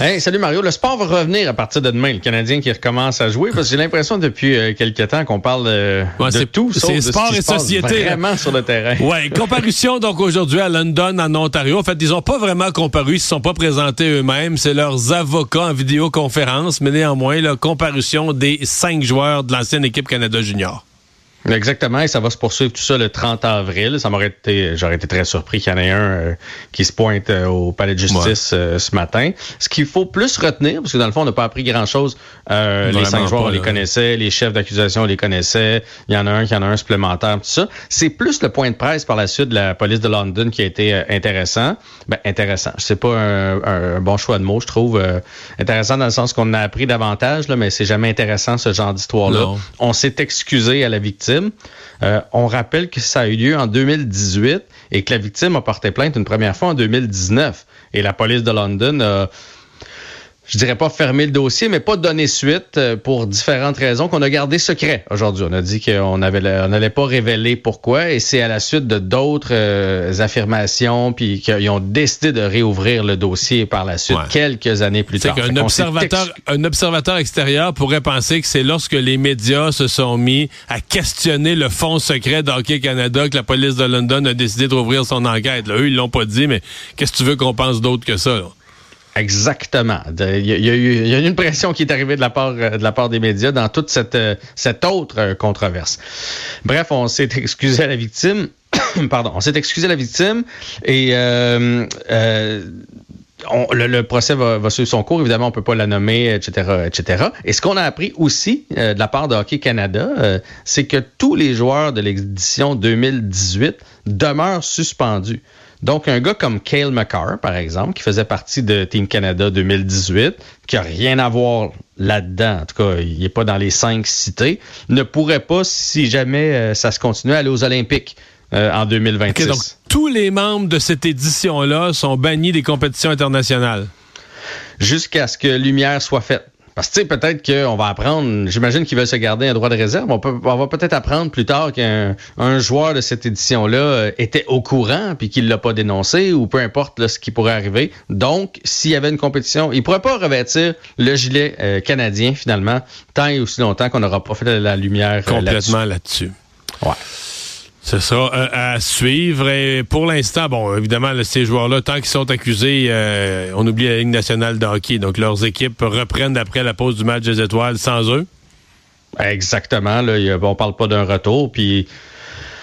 Hey, salut Mario. Le sport va revenir à partir de demain. Le Canadien qui recommence à jouer parce que j'ai l'impression depuis euh, quelques temps qu'on parle euh, de tout. C'est sport et société. Vraiment sur le terrain. Ouais, comparution donc aujourd'hui à London, en Ontario. En fait, ils n'ont pas vraiment comparu, ils se sont pas présentés eux-mêmes. C'est leurs avocats en vidéoconférence, mais néanmoins, la comparution des cinq joueurs de l'ancienne équipe Canada Junior. Exactement, et ça va se poursuivre tout ça le 30 avril. Ça m'aurait été, j'aurais été très surpris qu'il y en ait un euh, qui se pointe euh, au palais de justice euh, ce matin. Ce qu'il faut plus retenir, parce que dans le fond, on n'a pas appris grand-chose. les cinq joueurs, on les connaissait, les chefs d'accusation, on les connaissait. Il y en a un qui en a un supplémentaire, tout ça. C'est plus le point de presse par la suite de la police de London qui a été intéressant. Ben, intéressant. C'est pas un, bon choix de mots, je trouve. intéressant dans le sens qu'on a appris davantage, là, mais c'est jamais intéressant ce genre d'histoire-là. On s'est excusé à la victime euh, on rappelle que ça a eu lieu en 2018 et que la victime a porté plainte une première fois en 2019. Et la police de London a je dirais pas fermer le dossier, mais pas donner suite euh, pour différentes raisons qu'on a gardé secret aujourd'hui. On a dit qu'on avait, on n'allait pas révéler pourquoi, et c'est à la suite de d'autres euh, affirmations, puis qu'ils ont décidé de réouvrir le dossier par la suite, quelques années plus tard. Un observateur, un observateur extérieur pourrait penser que c'est lorsque les médias se sont mis à questionner le fonds secret d'Hockey Canada que la police de London a décidé de rouvrir son enquête. Là, eux, ils l'ont pas dit, mais qu'est-ce que tu veux qu'on pense d'autre que ça? Exactement. Il y, a eu une pression qui est arrivée de la part euh, des médias dans toute cette euh, autre euh, controverse. Bref, on s'est excusé à la victime. Pardon, on s'est excusé à la victime et le, procès va, suivre son cours. Évidemment, on peut pas la nommer, etc., etc. Et ce qu'on a appris aussi de la part de Hockey Canada, c'est que tous les joueurs de l'édition 2018 demeurent suspendus. Donc, un gars comme Cale McCarr, par exemple, qui faisait partie de Team Canada 2018, qui a rien à voir là-dedans, en tout cas, il n'est pas dans les cinq cités, ne pourrait pas, si jamais euh, ça se continue, aller aux Olympiques. Euh, en 2026. donc, tous les membres de cette édition-là sont bannis des compétitions internationales. Jusqu'à ce que lumière soit faite. Parce que, tu sais, peut-être qu'on va apprendre, j'imagine qu'ils veulent se garder un droit de réserve. On, peut, on va peut-être apprendre plus tard qu'un un joueur de cette édition-là euh, était au courant puis qu'il l'a pas dénoncé ou peu importe ce qui pourrait arriver. Donc, s'il y avait une compétition, il pourrait pas revêtir le gilet euh, canadien finalement tant et aussi longtemps qu'on n'aura pas fait la lumière euh, complètement là-dessus. ouais. C'est ça, euh, à suivre. Et pour l'instant, bon, évidemment, ces joueurs-là, tant qu'ils sont accusés, euh, on oublie la Ligue nationale de hockey. Donc, leurs équipes reprennent après la pause du match des étoiles sans eux. Exactement. Là, on parle pas d'un retour. Puis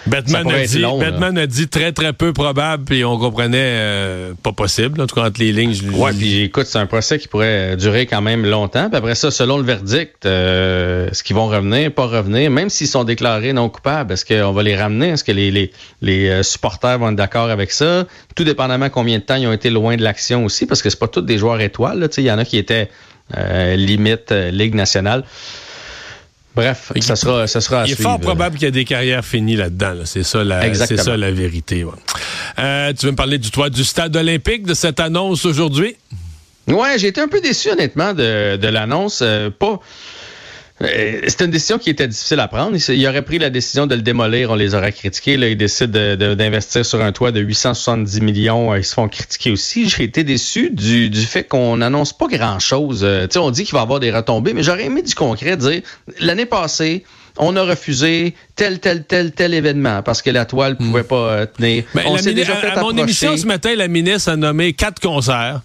Batman, a dit, Batman a dit très, très peu probable, puis on comprenait euh, pas possible, en tout cas entre les lignes. Oui, puis écoute, c'est un procès qui pourrait durer quand même longtemps. Puis après ça, selon le verdict, euh, est-ce qu'ils vont revenir, pas revenir, même s'ils sont déclarés non coupables, est-ce qu'on va les ramener? Est-ce que les, les, les euh, supporters vont être d'accord avec ça? Tout dépendamment combien de temps ils ont été loin de l'action aussi, parce que c'est pas tous des joueurs étoiles. Il y en a qui étaient limite Ligue nationale. Bref, ça sera, ça sera Il est fort probable qu'il y ait des carrières finies là-dedans. C'est ça, la, c'est ça la vérité. Euh, tu veux me parler du toit du stade olympique, de cette annonce aujourd'hui? Ouais, j'ai été un peu déçu honnêtement de, de l'annonce. Euh, pas euh, C'était une décision qui était difficile à prendre. Il aurait pris la décision de le démolir, on les aurait critiqués. Là, ils décident d'investir sur un toit de 870 millions. Ils se font critiquer aussi. J'ai été déçu du, du fait qu'on n'annonce pas grand-chose. Euh, on dit qu'il va y avoir des retombées, mais j'aurais aimé du concret dire l'année passée, on a refusé tel, tel, tel, tel événement parce que la toile ne hmm. pouvait pas euh, tenir. Ben, on s'est déjà fait à, à mon émission ce matin, la ministre a nommé quatre concerts.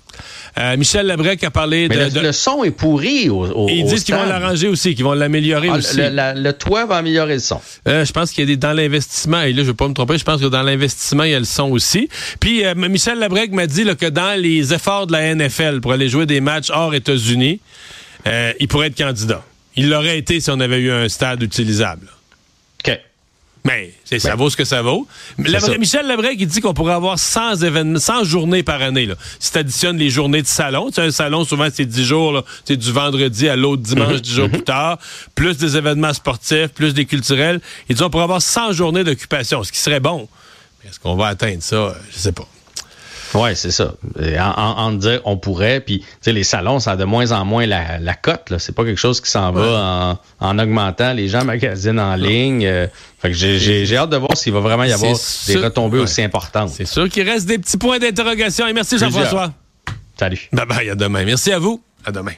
Euh, Michel Labrec a parlé de, le, son est pourri au, au Ils disent qu'ils vont l'arranger aussi, qu'ils vont l'améliorer ah, aussi. Le, toit va améliorer le son. Euh, je pense qu'il y a des dans l'investissement, et là, je vais pas me tromper, je pense que dans l'investissement, il y a le son aussi. Puis euh, Michel Labrec m'a dit que dans les efforts de la NFL pour aller jouer des matchs hors États-Unis, il pourrait être candidat. Il l'aurait été si on avait eu un stade utilisable. OK. Mais ça ben, vaut ce que ça vaut. Michel Lebrec, qui dit qu'on pourrait avoir 100 événements, 100 journées par année. Là. Si tu additionnes les journées de salon, tu un salon, souvent, c'est 10 jours, c'est du vendredi à l'autre dimanche, 10 mhm. jours mhm. plus tard, plus des événements sportifs, plus des culturels. Il dit qu'on pourrait avoir 100 journées d'occupation, ce qui serait bon. Est-ce qu'on va atteindre ça? Je sais pas. Oui, c'est ça. En, dire on pourrait, puis les salons, ça a de moins en moins la, la cote. C'est pas quelque chose qui s'en va en, augmentant. Les gens magasinent en ligne. Euh, fait que j'ai hâte de voir s'il va vraiment y avoir des retombées aussi importantes. C'est sûr qu'il reste des petits points d'interrogation. Et merci Jean-François. Salut. Bye bye, à demain. Merci à vous. À demain.